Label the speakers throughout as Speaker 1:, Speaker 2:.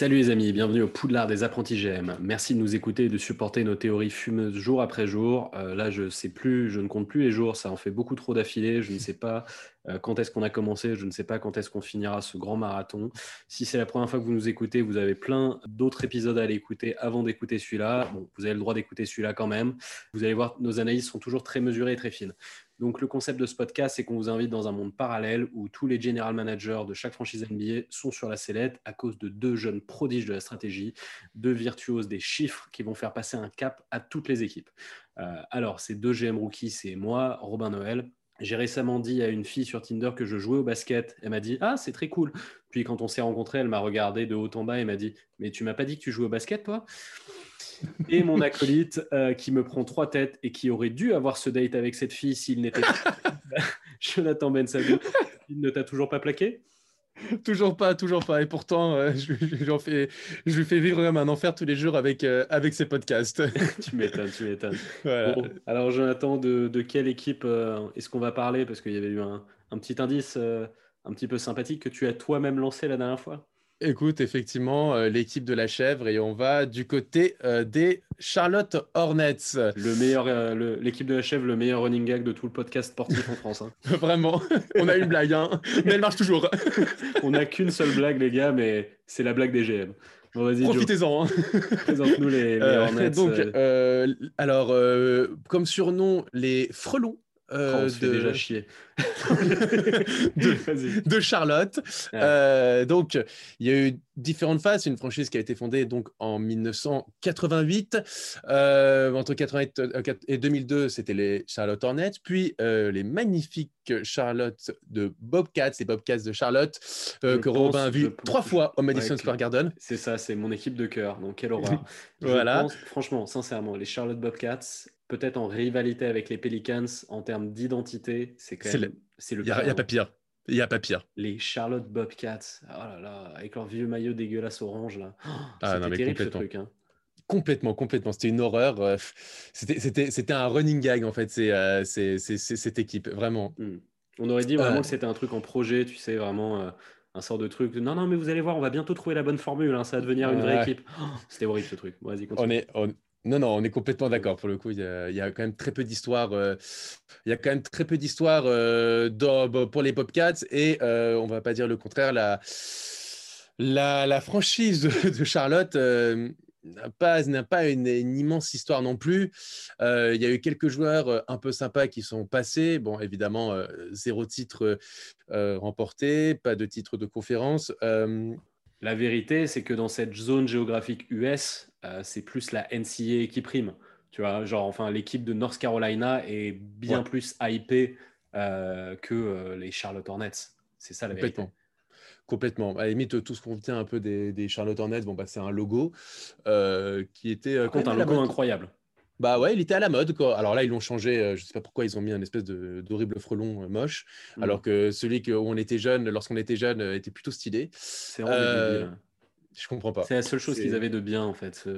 Speaker 1: Salut les amis, bienvenue au Poudlard des apprentis GM. Merci de nous écouter et de supporter nos théories fumeuses jour après jour. Euh, là, je sais plus, je ne compte plus les jours, ça en fait beaucoup trop d'affilée. Je ne sais pas euh, quand est-ce qu'on a commencé, je ne sais pas quand est-ce qu'on finira ce grand marathon. Si c'est la première fois que vous nous écoutez, vous avez plein d'autres épisodes à aller écouter avant d'écouter celui-là. Vous avez le droit d'écouter celui-là quand même. Vous allez voir, nos analyses sont toujours très mesurées et très fines. Donc, le concept de ce podcast, c'est qu'on vous invite dans un monde parallèle où tous les general managers de chaque franchise NBA sont sur la sellette à cause de deux jeunes prodiges de la stratégie, deux virtuoses des chiffres qui vont faire passer un cap à toutes les équipes. Euh, alors, ces deux GM rookies, c'est moi, Robin Noël. J'ai récemment dit à une fille sur Tinder que je jouais au basket. Elle m'a dit Ah, c'est très cool. Puis quand on s'est rencontrés, elle m'a regardé de haut en bas et m'a dit Mais tu m'as pas dit que tu jouais au basket, toi? Et mon acolyte euh, qui me prend trois têtes et qui aurait dû avoir ce date avec cette fille s'il n'était pas Jonathan Ben Il ne t'a toujours pas plaqué?
Speaker 2: Toujours pas, toujours pas. Et pourtant, euh, je, fais, je lui fais vivre un enfer tous les jours avec, euh, avec ses podcasts.
Speaker 1: tu m'étonnes, tu m'étonnes. alors, Jonathan, de, de quelle équipe est-ce qu'on va parler? Parce qu'il y avait eu un, un petit indice un petit peu sympathique que tu as toi-même lancé la dernière fois.
Speaker 2: Écoute, effectivement, euh, l'équipe de la chèvre et on va du côté euh, des Charlotte Hornets.
Speaker 1: Le meilleur, euh, l'équipe de la chèvre, le meilleur running gag de tout le podcast sportif en France. Hein.
Speaker 2: Vraiment, on a une blague, hein, mais elle marche toujours.
Speaker 1: on n'a qu'une seule blague, les gars, mais c'est la blague des GM.
Speaker 2: Profitez-en. Hein.
Speaker 1: Présente-nous les, les Hornets.
Speaker 2: Donc, alors, comme surnom, les frelons
Speaker 1: euh, oh, de... déjà chier.
Speaker 2: de... Charlotte. Euh, donc, il y a eu différentes phases. Une franchise qui a été fondée donc en 1988. Euh, entre 88 et 2002, c'était les Charlotte Hornets. Puis les magnifiques Charlotte de Bobcats, les Bobcats de Charlotte, que Robin a vu trois fois au Madison Square Garden.
Speaker 1: C'est ça, c'est mon équipe de cœur. Donc, quelle horreur. voilà. franchement, sincèrement, les Charlotte Bobcats, peut-être en rivalité avec les Pelicans en termes d'identité, c'est quand même.
Speaker 2: C'est le. Il n'y a, pas pire. Il n'y a pas pire.
Speaker 1: Les Charlotte Bobcats, oh là là, avec leur vieux maillot dégueulasse orange là. Oh,
Speaker 2: ah, mais terrible ce truc. Hein. Complètement, complètement. C'était une horreur. Euh, c'était un running gag en fait, c'est euh, cette équipe, vraiment.
Speaker 1: Hmm. On aurait dit vraiment euh. que c'était un truc en projet, tu sais, vraiment un sort de truc. Non, non, mais vous allez voir, on va bientôt trouver la bonne formule, hein, ça va devenir une vraie équipe. Oh, c'était horrible ce truc. Vas-y,
Speaker 2: continue. On est, on, non, non, on est complètement d'accord. Pour le coup, il y, a, quand même très peu d'histoires. Euh, il y a quand même très peu d'histoires euh, pour les Popcats et euh, on va pas dire le contraire. La, la, franchise de, Charlotte n'a pas, n'a pas une, immense histoire non plus. il y a eu quelques joueurs un peu sympas qui sont passés. Bon, évidemment, zéro titre remporté, pas de titre de conférence.
Speaker 1: La vérité, c'est que dans cette zone géographique US, euh, c'est plus la NCA qui prime. Tu vois, genre, enfin, l'équipe de North Carolina est bien plus hypée euh, que euh, les Charlotte Hornets. C'est ça la
Speaker 2: Complètement.
Speaker 1: vérité.
Speaker 2: Complètement. À la limite, tout ce qu'on tient un peu des, Charlotte Hornets, bon, bah, c'est un logo qui était.
Speaker 1: Par un logo incroyable.
Speaker 2: Bah ouais, il était à la mode. Quoi. Alors là, ils l'ont changé. je sais pas pourquoi ils ont mis un espèce d'horrible frelon moche, mm. alors que celui où on était jeune, lorsqu'on était jeune, était plutôt stylé.
Speaker 1: C'est vraiment hein.
Speaker 2: Je comprends pas.
Speaker 1: C'est la seule chose qu'ils avaient de bien, en fait.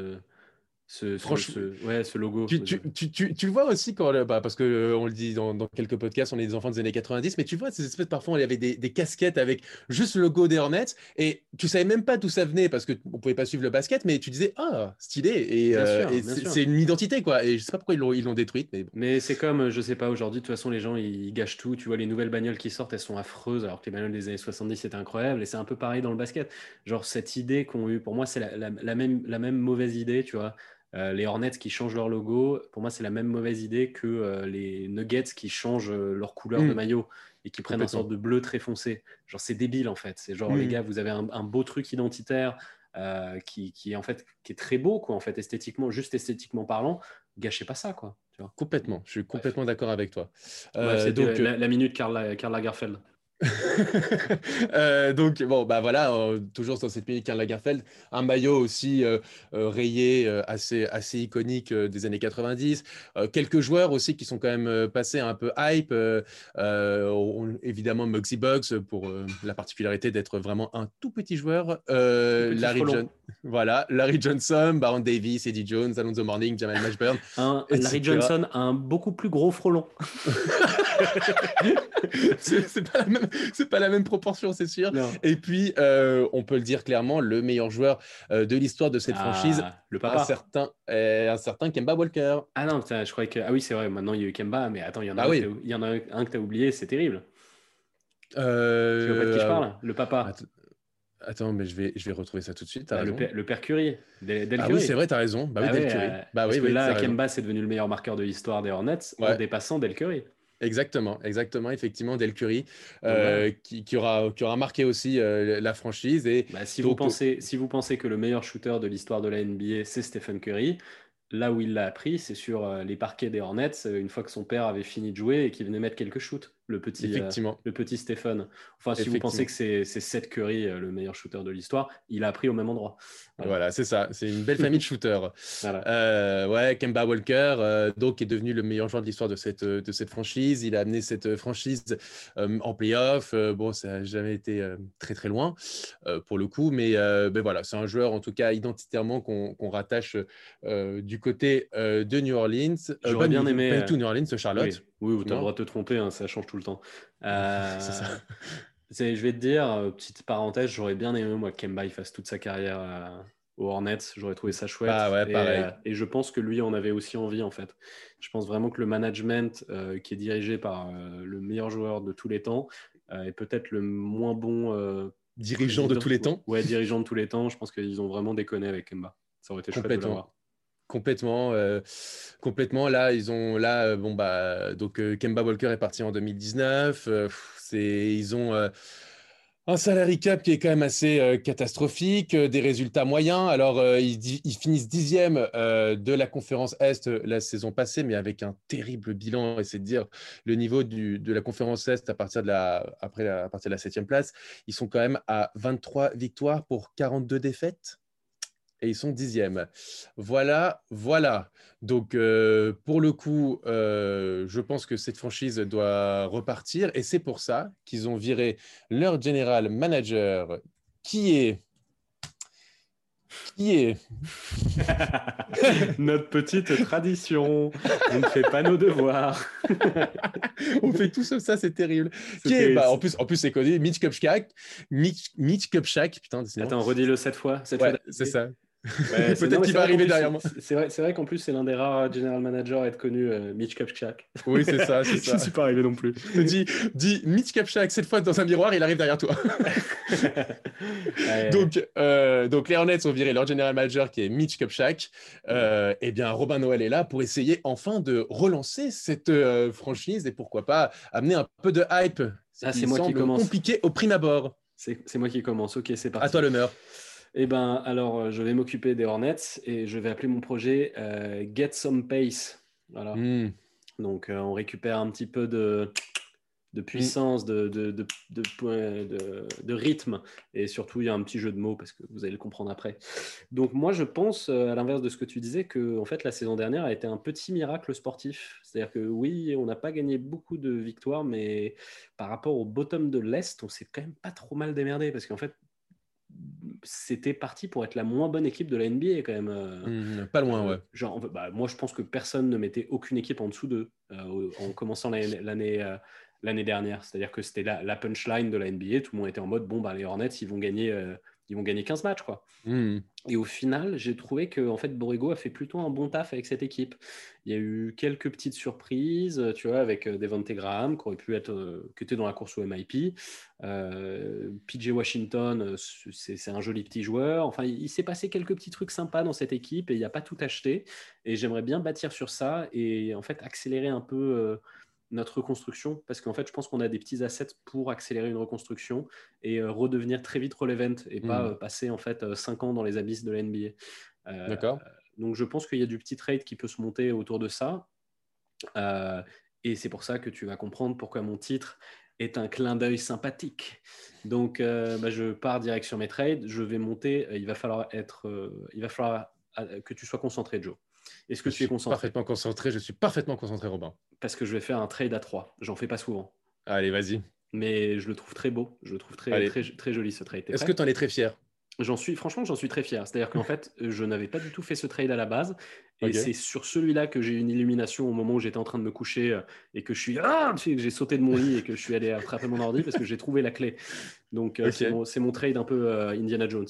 Speaker 1: Ce, Franchement, ouais, ce logo.
Speaker 2: Tu, tu, tu, tu, le vois aussi quand, bah, parce que euh, on le dit dans, dans, quelques podcasts, on est des enfants des années 90, mais tu vois ces espèces parfois, il y avait des, des, casquettes avec juste le logo des Hornets et tu savais même pas d'où ça venait parce que on pouvait pas suivre le basket, mais tu disais ah stylé et, euh, c'est une identité quoi. Et je sais pas pourquoi ils l'ont détruite, mais
Speaker 1: mais c'est comme je sais pas aujourd'hui. De toute façon, les gens ils gâchent tout. Tu vois les nouvelles bagnoles qui sortent, elles sont affreuses, alors que les bagnoles des années 70 c'était incroyable. Et c'est un peu pareil dans le basket. Genre cette idée qu'on a eu, pour moi c'est la, la, même la même mauvaise idée, tu vois euh, les Hornets qui changent leur logo, pour moi, c'est la même mauvaise idée que euh, les Nuggets qui changent euh, leur couleur de mm. maillot et qui prennent une sorte de bleu très foncé. Genre, c'est débile en fait. C'est genre, les mm. gars, vous avez un, beau truc identitaire qui, qui, est en fait qui est très beau, quoi, en fait, esthétiquement, juste esthétiquement parlant. Gâchez pas ça, quoi. Tu vois.
Speaker 2: Complètement. Je suis complètement d'accord avec toi.
Speaker 1: c'est donc la, minute Karl, Karl Lagerfeld.
Speaker 2: Euh, donc, bon, bah voilà, euh, toujours dans cette minute Karl Lagerfeld, un maillot aussi euh, rayé, assez, assez iconique des années 90. quelques joueurs aussi qui sont quand même passés un peu hype. évidemment, Muggsy Bugs pour la particularité d'être vraiment un tout petit joueur. Larry, voilà, Larry Johnson, Baron Davis, Eddie Jones, Alonzo Morning, Jamal Mashburn.
Speaker 1: Larry Johnson, un beaucoup plus gros frelon.
Speaker 2: c'est pas, la même- c'est pas la même proportion, c'est sûr. Et puis, euh, on peut le dire clairement, le meilleur joueur euh, de l'histoire de cette
Speaker 1: Ah,
Speaker 2: franchise,
Speaker 1: le
Speaker 2: un
Speaker 1: papa.
Speaker 2: certain, euh, un certain Kemba Walker.
Speaker 1: Ah non, putain, je croyais que. Ah oui, c'est vrai, maintenant il y a eu Kemba, mais attends, il y en a,
Speaker 2: Ah
Speaker 1: un,
Speaker 2: oui.
Speaker 1: que t'as- il y en a un- un que tu as oublié, c'est terrible.
Speaker 2: Euh,
Speaker 1: Tu vois pas de qui je parle Le papa.
Speaker 2: Attends, attends, mais je vais, je vais retrouver ça tout de suite.
Speaker 1: Bah, le, père, le père Curie. Del, Del
Speaker 2: Ah
Speaker 1: Curry.
Speaker 2: oui, c'est vrai, t'as raison. Bah oui,
Speaker 1: Ah
Speaker 2: Del
Speaker 1: euh,
Speaker 2: Bah
Speaker 1: parce
Speaker 2: oui,
Speaker 1: que
Speaker 2: oui,
Speaker 1: là. Kemba, c'est devenu le meilleur marqueur de l'histoire des Hornets en dépassant Del Curry.
Speaker 2: Exactement, exactement, effectivement, Del Curry, euh, qui, qui aura, qui aura marqué aussi euh, la franchise. Et
Speaker 1: Bah, si,
Speaker 2: Donc,
Speaker 1: vous pensez, si vous pensez que le meilleur shooter de l'histoire de la NBA, c'est Stephen Curry, là où il l'a appris, c'est sur euh, les parquets des Hornets, euh, une fois que son père avait fini de jouer et qu'il venait mettre quelques shoots, le petit, euh,
Speaker 2: effectivement,
Speaker 1: le petit Stephen. Enfin, si vous pensez que c'est Seth Curry, euh, le meilleur shooter de l'histoire, il a appris au même endroit. Voilà.
Speaker 2: voilà, c'est ça. C'est une belle famille de shooters.
Speaker 1: Voilà.
Speaker 2: Euh, ouais, Kemba Walker, euh, donc, est devenu le meilleur joueur de l'histoire de cette, de cette franchise. Il a amené cette franchise euh, en playoff. Bon, ça n'a jamais été très, très loin pour le coup. Mais, ben voilà, c'est un joueur, en tout cas, identitairement qu'on rattache du côté de New Orleans.
Speaker 1: J'aurais bien aimé,
Speaker 2: Pas du tout New Orleans, Charlotte.
Speaker 1: Oui, oui, tu as le droit de te tromper, hein, ça change tout le temps. Euh,
Speaker 2: ça.
Speaker 1: je vais te dire, euh, petite parenthèse, j'aurais bien aimé moi que Kemba il fasse toute sa carrière euh, aux Hornets, j'aurais trouvé ça chouette.
Speaker 2: Ah ouais,
Speaker 1: et,
Speaker 2: pareil.
Speaker 1: euh, et je pense que lui en avait aussi envie en fait. Je pense vraiment que le management qui est dirigé par le meilleur joueur de tous les temps est peut-être le moins bon
Speaker 2: Dirigeant de tous les temps.
Speaker 1: Ouais, dirigeant de tous les temps. Je pense qu'ils ont vraiment déconné avec Kemba. Ça aurait été chouette de
Speaker 2: Complètement. euh, complètement. Là, ils ont là, euh, bon bah, donc euh, Kemba Walker est parti en 2019. euh, pff, c'est, ils ont un salary cap qui est quand même assez catastrophique, des résultats moyens. Alors, ils, finissent dixième de la conférence Est la saison passée, mais avec un terrible bilan. Et c'est de dire le niveau de la conférence Est à partir de la, après la, à partir de la septième place, ils sont quand même à 23 victoires pour 42 défaites et ils sont dixièmes. Voilà, voilà. Donc, euh, pour le coup, euh, je pense que cette franchise doit repartir et c'est pour ça qu'ils ont viré leur general manager qui est. Qui est
Speaker 1: Notre petite tradition. On ne fait pas nos devoirs.
Speaker 2: On fait tout ça, c'est terrible. Qui est, bah, en plus, en plus c'est connu, Mitch Kupchak. Mitch, Mitch Kupchak, putain.
Speaker 1: Attends, redis-le cette fois. Cette
Speaker 2: Ouais,
Speaker 1: fois
Speaker 2: c'est ça.
Speaker 1: Ouais,
Speaker 2: Peut-être qu'il va arriver derrière moi.
Speaker 1: c'est- vrai, c'est vrai qu'en plus, c'est l'un des rares general managers à être connu, euh, Mitch Kupchak.
Speaker 2: Oui, c'est ça, c'est
Speaker 1: Je
Speaker 2: ça.
Speaker 1: ne suis pas arrivé non plus.
Speaker 2: Dis, dis Mitch Kupchak, cette fois dans un miroir, il arrive derrière toi.
Speaker 1: Ouais,
Speaker 2: Donc, euh, donc les Hornets ont viré leur general manager qui est Mitch Kupchak. Euh, eh bien, Robin Noël est là pour essayer enfin de relancer cette euh, franchise et pourquoi pas amener un peu de hype.
Speaker 1: Ah, c'est moi qui commence.
Speaker 2: compliqué au prime abord.
Speaker 1: c'est c'est moi qui commence. Ok, c'est parti.
Speaker 2: À toi l'honneur.
Speaker 1: Eh ben, alors, euh, je vais m'occuper des Hornets et je vais appeler mon projet euh, Get Some Pace. Voilà.
Speaker 2: Hmm.
Speaker 1: Donc, euh, on récupère un petit peu de, de puissance, de, de, de, rythme. Et surtout, il y a un petit jeu de mots parce que vous allez le comprendre après. Donc, moi, je pense, à l'inverse de ce que tu disais, que en fait, la saison dernière a été un petit miracle sportif. C'est-à-dire que oui, on n'a pas gagné beaucoup de victoires, mais par rapport au bottom de l'Est, on s'est quand même pas trop mal démerdé parce qu'en fait, c'était parti pour être la moins bonne équipe de la NBA quand même. euh,
Speaker 2: Hmm, Pas loin, ouais.
Speaker 1: Genre, bah, moi, je pense que personne ne mettait aucune équipe en dessous d'eux euh, en commençant l'année l'année, euh, l'année dernière. C'est-à-dire que c'était la, la punchline de la NBA. Tout le monde était en mode bon, bah, les Hornets, ils vont gagner, euh, ils vont gagner 15 matchs. Quoi.
Speaker 2: Hmm.
Speaker 1: Et au final, j'ai trouvé que en fait, Borrego a fait plutôt un bon taf avec cette équipe. Il y a eu quelques petites surprises, tu vois, avec euh, Devonte Graham, qui aurait pu être, euh, qui était dans la course au MIP. Euh, PJ Washington, euh, c'est c'est un joli petit joueur. Enfin, il, il s'est passé quelques petits trucs sympas dans cette équipe et il n'y a pas tout acheté. Et j'aimerais bien bâtir sur ça et en fait accélérer un peu euh, notre reconstruction parce qu'en fait, je pense qu'on a des petits assets pour accélérer une reconstruction et euh, redevenir très vite relevant et pas
Speaker 2: Mhm.
Speaker 1: euh, passer en fait 5 ans dans les abysses de la NBA. Euh,
Speaker 2: D'accord.
Speaker 1: donc je pense qu'il y a du petit trade qui peut se monter autour de ça. Euh, et c'est pour ça que tu vas comprendre pourquoi mon titre est un clin d'œil sympathique. Donc euh, bah, je pars direct sur mes trades. Je vais monter. euh, il va falloir être. euh, il va falloir euh, que tu sois concentré, Joe. Est-ce que
Speaker 2: Je
Speaker 1: tu es
Speaker 2: suis
Speaker 1: concentré?
Speaker 2: Parfaitement concentré. Je suis parfaitement concentré, Robin.
Speaker 1: Parce que je vais faire un trade à 3. J'en fais pas souvent.
Speaker 2: Allez, vas-y.
Speaker 1: Mais je le trouve très beau. Je le trouve très,
Speaker 2: Allez.
Speaker 1: très, très joli ce trade.
Speaker 2: Est-ce que tu en es très fier?
Speaker 1: J'en suis, franchement, j'en suis très fier. C'est-à-dire qu'en fait, je n'avais pas du tout fait ce trade à la base. Et c'est sur celui-là que j'ai eu une illumination au moment où j'étais en train de me coucher euh, et que je suis. Ah J'ai sauté de mon lit et que je suis allé attraper mon ordi parce que j'ai trouvé la clé. Donc, euh, c'est mon, trade un peu euh, Indiana Jones.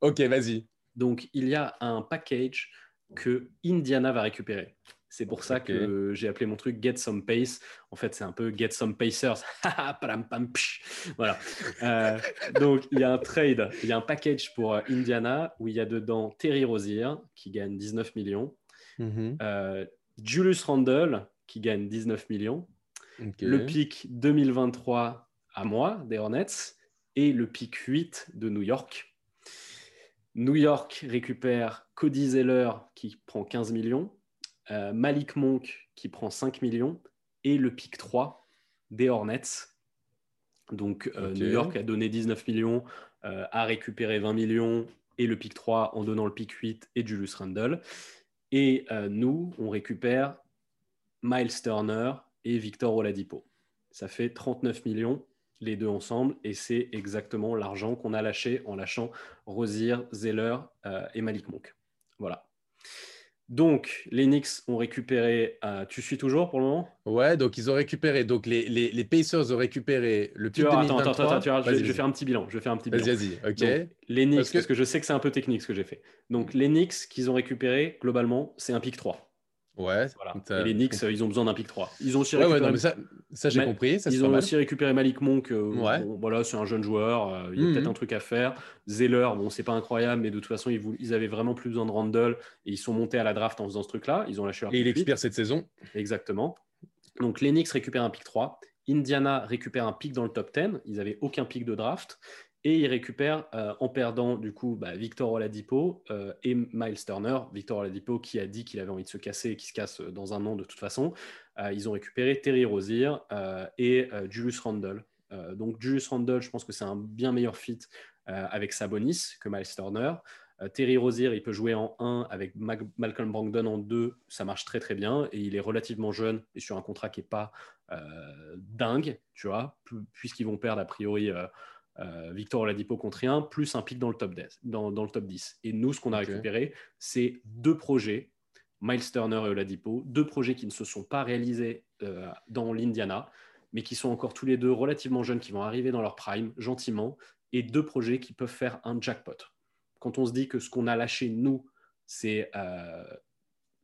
Speaker 2: Ok, vas-y.
Speaker 1: Donc, il y a un package que Indiana va récupérer. C'est pour ça que j'ai appelé mon truc Get Some Pace. En fait, c'est un peu Get Some Pacers. voilà. Euh, donc, il y a un trade, il y a un package pour euh, Indiana où il y a dedans Terry Rozier qui gagne 19 millions, mm-hmm. euh, Julius Randle qui gagne 19 millions, le pic 2023 à moi des Hornets et le pic 8 de New York. New York récupère Cody Zeller qui prend 15 millions. Euh, Malik Monk qui prend 5 millions et le pic 3 des Hornets. Donc euh, New York a donné 19 millions, euh, a récupéré 20 millions et le pic 3 en donnant le pic 8 et Julius Randle. Et nous, on récupère Miles Turner et Victor Oladipo. Ça fait 39 millions les deux ensemble et c'est exactement l'argent qu'on a lâché en lâchant Rosier, Zeller et Malik Monk. Voilà. Donc, les Knicks ont récupéré. Euh, tu suis toujours pour le moment?
Speaker 2: Ouais, donc ils ont récupéré. Donc, les, les, les Pacers ont récupéré le pic 2023. Attends, attends,
Speaker 1: attends, je, vais faire un petit bilan. Je vais faire un petit bilan.
Speaker 2: Vas-y, vas-y, ok.
Speaker 1: les Knicks, parce que... je sais que c'est un peu technique ce que j'ai fait. Donc, les Knicks qu'ils ont récupéré, globalement, c'est un pic 3.
Speaker 2: Ouais.
Speaker 1: Et les Knicks, ils ont bezein d'un pick 3. Ils ont aussi récupéré.
Speaker 2: ça, j'ai compris.
Speaker 1: ils ont aussi récupéré Malik Monk. Euh, voilà, c'est un jeune joueur. Euh, il y a peut-être mhm. un truc à faire. Zeller, bon, c'est pas incroyable, mais de toute façon, ils, ils, avaient vraiment plus besoin de Randall et ils sont montés à la draft en faisant ce truc-là. Ils ont lâché
Speaker 2: Et il expire cette saison.
Speaker 1: Exactement. Donc les Knicks récupèrent un pick 3. Indiana récupère un pick dans le top 10. Ils n'avaient aucun pick de draft. Et il récupère euh, en perdant du coup bah, Victor Oladipo euh, et Miles Turner. Victor Oladipo qui a dit qu'il avait envie de se casser et qui se casse dans un an de toute façon. Euh, ils ont récupéré Terry Rozier et Julius Randle. donc Julius Randle, je pense que c'est un bien meilleur fit avec Sabonis que Miles Turner. Terry Rozier, il peut jouer en 1 avec Malcolm Brogdon en 2, ça marche très très bien et il est relativement jeune et sur un contrat qui n'est pas dingue, tu vois, puisqu'ils vont perdre a priori euh, Victor Oladipo contre rien, plus un pic dans le top 10. Dans, le top 10. Et nous, ce qu'on a récupéré, c'est deux projets, Miles Turner et Oladipo, deux projets qui ne se sont pas réalisés euh, dans l'Indiana, mais qui sont encore tous les deux relativement jeunes, qui vont arriver dans leur prime gentiment, et deux projets qui peuvent faire un jackpot. Quand on se dit que ce qu'on a lâché, nous, c'est euh,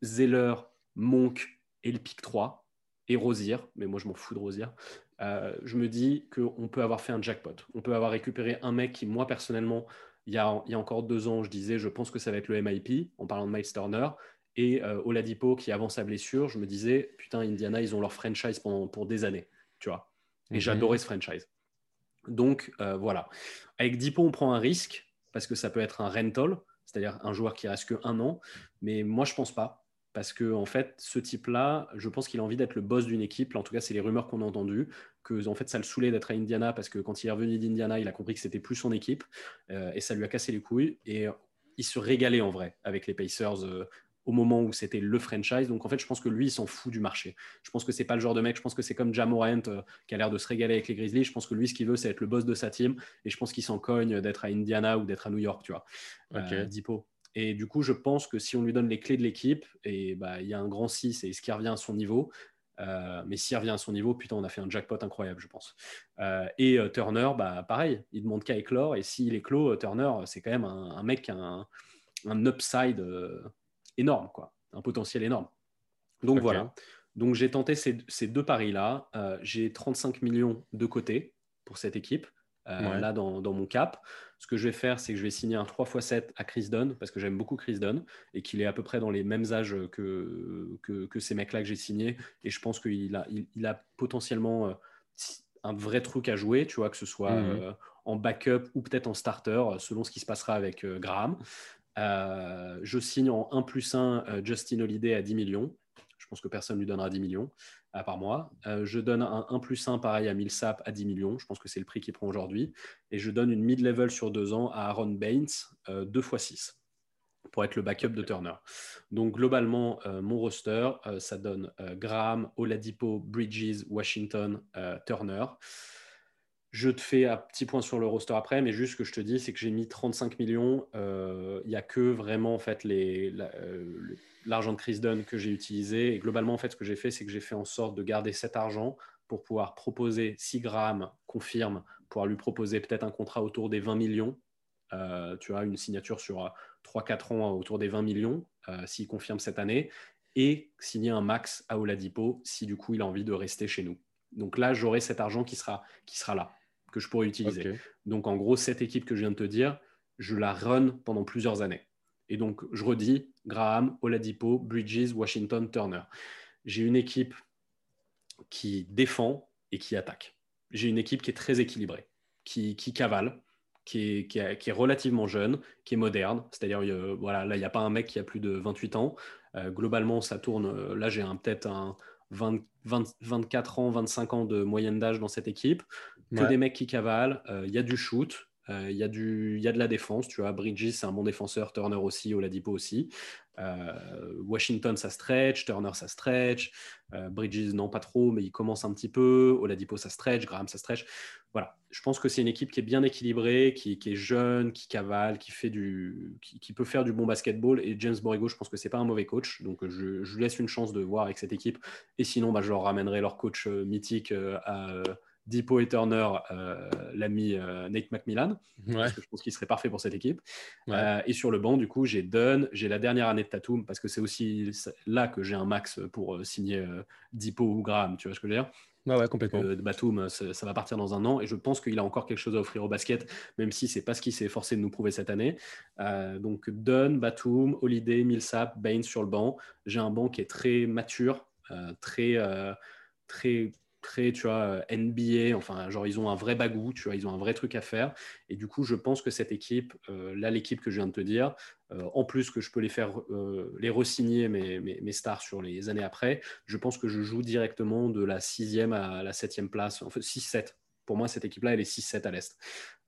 Speaker 1: Zeller, Monk et le pic 3, et Rosier, mais moi je m'en fous de Rosier, euh, je me dis qu'on peut avoir fait un jackpot. On peut avoir récupéré un mec qui, moi, personnellement, il y, a, encore deux ans, je disais, je pense que ça va être le MIP, en parlant de Miles Turner. Et euh, Oladipo, qui avant sa blessure, je me disais, putain, Indiana, ils ont leur franchise pendant, pour des années, tu vois. Et mhm. j'adorais ce franchise. Donc, euh, voilà. Avec Dipo, on prend un risque, parce que ça peut être un rental, c'est-à-dire un joueur qui reste que un an. Mais moi, je pense pas parce que en fait, ce type-là, je pense qu'il a envie d'être le boss d'une équipe. En tout cas, c'est les rumeurs qu'on a entendues que en fait, ça le saoulait d'être à Indiana parce que quand il est revenu d'Indiana, il a compris que c'était plus son équipe euh, et ça lui a cassé les couilles. Et il se régalait en vrai avec les Pacers euh, au moment où c'était le franchise. Donc en fait, je pense que lui, il s'en fout du marché. Je pense que c'est pas le genre de mec. Je pense que c'est comme Jamorant euh, qui a l'air de se régaler avec les Grizzlies. Je pense que lui, ce qu'il veut, c'est être le boss de sa team. Et je pense qu'il s'en cogne d'être à Indiana ou d'être à New York, tu vois. Okay. Dipo. Et du coup, je pense que si on lui donne les clés de l'équipe, et bah, il y a un grand 6 et ce qui revient à son niveau, euh, mais s'il revient à son niveau, putain, on a fait un jackpot incroyable, je pense. Euh, et euh, Turner, bah, pareil, il demande qu'à éclore. Et s'il éclore, Turner, c'est quand même un, mec qui a un, un upside énorme, quoi, un potentiel énorme. Donc voilà. Donc j'ai tenté ces, ces deux paris-là. j'ai 35 millions de côté pour cette équipe. là dans, dans, mon cap. Ce que je vais faire, c'est que je vais signer un 3x7 à Chris Dunn, parce que j'aime beaucoup Chris Dunn, et qu'il est à peu près dans les mêmes âges que, que, ces mecs-là que j'ai signés. Et je pense qu'il a, il, a potentiellement euh, un vrai truc à jouer, tu vois, que ce soit mhm. euh, en backup ou peut-être en starter, selon ce qui se passera avec euh, Graham. je signe en 1 plus 1 Justin Holiday à 10 millions. Je pense que personne ne lui donnera 10 millions à part moi. Euh, je donne un 1 plus 1 pareil à Millsap à 10 millions. Je pense que c'est le prix qu'il prend aujourd'hui. Et je donne une mid-level sur deux ans à Aaron Baines, 2 x 6 pour être le backup de Turner. Donc globalement, euh, mon roster, euh, ça donne Graham, Oladipo, Bridges, Washington, Turner. Je te fais un petit point sur le roster après, mais juste ce que je te dis, c'est que j'ai mis 35 millions. Il n'y a que vraiment en fait les, l'argent de Chris Dunn que j'ai utilisé. Et globalement, en fait, ce que j'ai fait, c'est que j'ai fait en sorte de garder cet argent pour pouvoir proposer, si Graham confirme, pouvoir lui proposer peut-être un contrat autour des 20 millions. Euh, tu as une signature sur 3-4 euh, ans autour des 20 millions, euh, s'il confirme cette année, et signer un max à Oladipo si du coup il a envie de rester chez nous. Donc là, j'aurai cet argent qui sera, qui sera là, que je pourrai utiliser. Donc en gros, cette équipe que je viens de te dire, je la run pendant plusieurs années. Et donc, je redis, Graham, Oladipo, Bridges, Washington, Turner. J'ai une équipe qui défend et qui attaque. J'ai une équipe qui est très équilibrée, qui, cavale, qui est, relativement jeune, qui est moderne. C'est-à-dire, voilà, là, il n'y a pas un mec qui a plus de 28 ans. Euh, globalement, ça tourne. Euh, là, j'ai peut-être un 24 ans, 25 ans de moyenne d'âge dans cette équipe. Que des mecs qui cavalent. Euh, il y a du shoot. Il y, a du, y a de la défense, tu vois. Bridges, c'est un bon défenseur. Turner aussi, Oladipo aussi. Euh, Washington, ça stretch. Turner, ça stretch. Euh, Bridges, non, pas trop, mais il commence un petit peu. Oladipo, ça stretch. Graham, ça stretch. Voilà. Je pense que c'est une équipe qui est bien équilibrée, qui, est jeune, qui cavale, qui, fait du, qui, peut faire du bon basketball. Et James Borrego, je pense que c'est pas un mauvais coach. Donc, je, je, laisse une chance de voir avec cette équipe. Et sinon, bah, je leur ramènerai leur coach euh, mythique à Depot et Turner, euh, l'ami euh, Nate McMillan. Parce que je pense qu'il serait parfait pour cette équipe. Euh, et sur le banc, du coup, j'ai Dunn, j'ai la dernière année de Tatum, parce que c'est aussi là que j'ai un max pour signer Depot ou Graham. Tu vois ce que je veux dire?
Speaker 2: Ouais, complètement.
Speaker 1: Batum, ça, va partir dans un an et je pense qu'il a encore quelque chose à offrir au basket, même si c'est pas ce qu'il s'est forcé de nous prouver cette année. donc Dunn, Batum, Holiday, Millsap, Baines sur le banc. J'ai un banc qui est très mature, très, très très, tu vois, euh, NBA, enfin, genre, ils ont un vrai bagou, tu vois, ils ont un vrai truc à faire. Et du coup, je pense que cette équipe, euh, là, l'équipe que je viens de te dire, euh, en plus que je peux les faire, les resigner mes, mes, stars sur les années après, je pense que je joue directement de la sixième à la septième place, en fait, 6-7. Pour moi, cette équipe-là, elle est 6-7 à l'Est.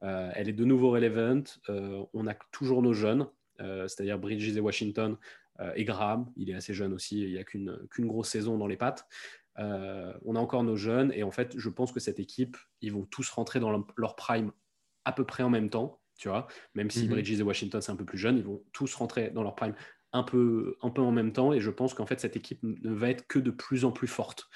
Speaker 1: elle est de nouveau relevant. on a toujours nos jeunes, c'est-à-dire Bridges et Washington et Graham. Il est assez jeune aussi, il n'y a qu'une grosse saison dans les pattes. Euh, on a encore nos jeunes et en fait, je pense que cette équipe, ils vont tous rentrer dans leur prime à peu près en même temps, tu vois. Même si mhm. Bridges et Washington c'est un peu plus jeune, ils vont tous rentrer dans leur prime un peu, un peu en même temps et je pense qu'en fait cette équipe ne va être que de plus en plus forte.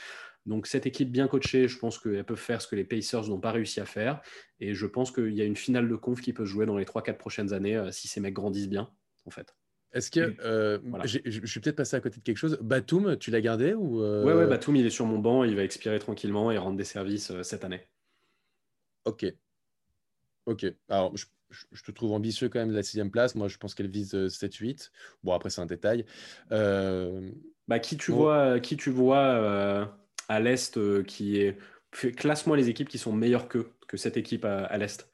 Speaker 1: Donc cette équipe bien coachée, je pense qu'elle peut faire ce que les Pacers n'ont pas réussi à faire et je pense qu'il y a une finale de conf qui peut se jouer dans les 3-4 prochaines années euh, si ces mecs grandissent bien, en fait.
Speaker 2: Est-ce que euh, je suis peut-être passé à côté de quelque chose Batum, tu l'as gardé ou
Speaker 1: euh... Ouais, ouais, Batum, il est sur mon banc, il va expirer tranquillement et rendre des services euh, cette année.
Speaker 2: Ok. Ok. Alors, je, te trouve ambitieux quand même de la sixième place. Moi, je pense qu'elle vise 7-8. Euh, bon, après, c'est un détail.
Speaker 1: Bah, qui tu vois, qui tu vois à l'Est qui est. Classe-moi les équipes qui sont meilleures que, que cette équipe à, l'Est?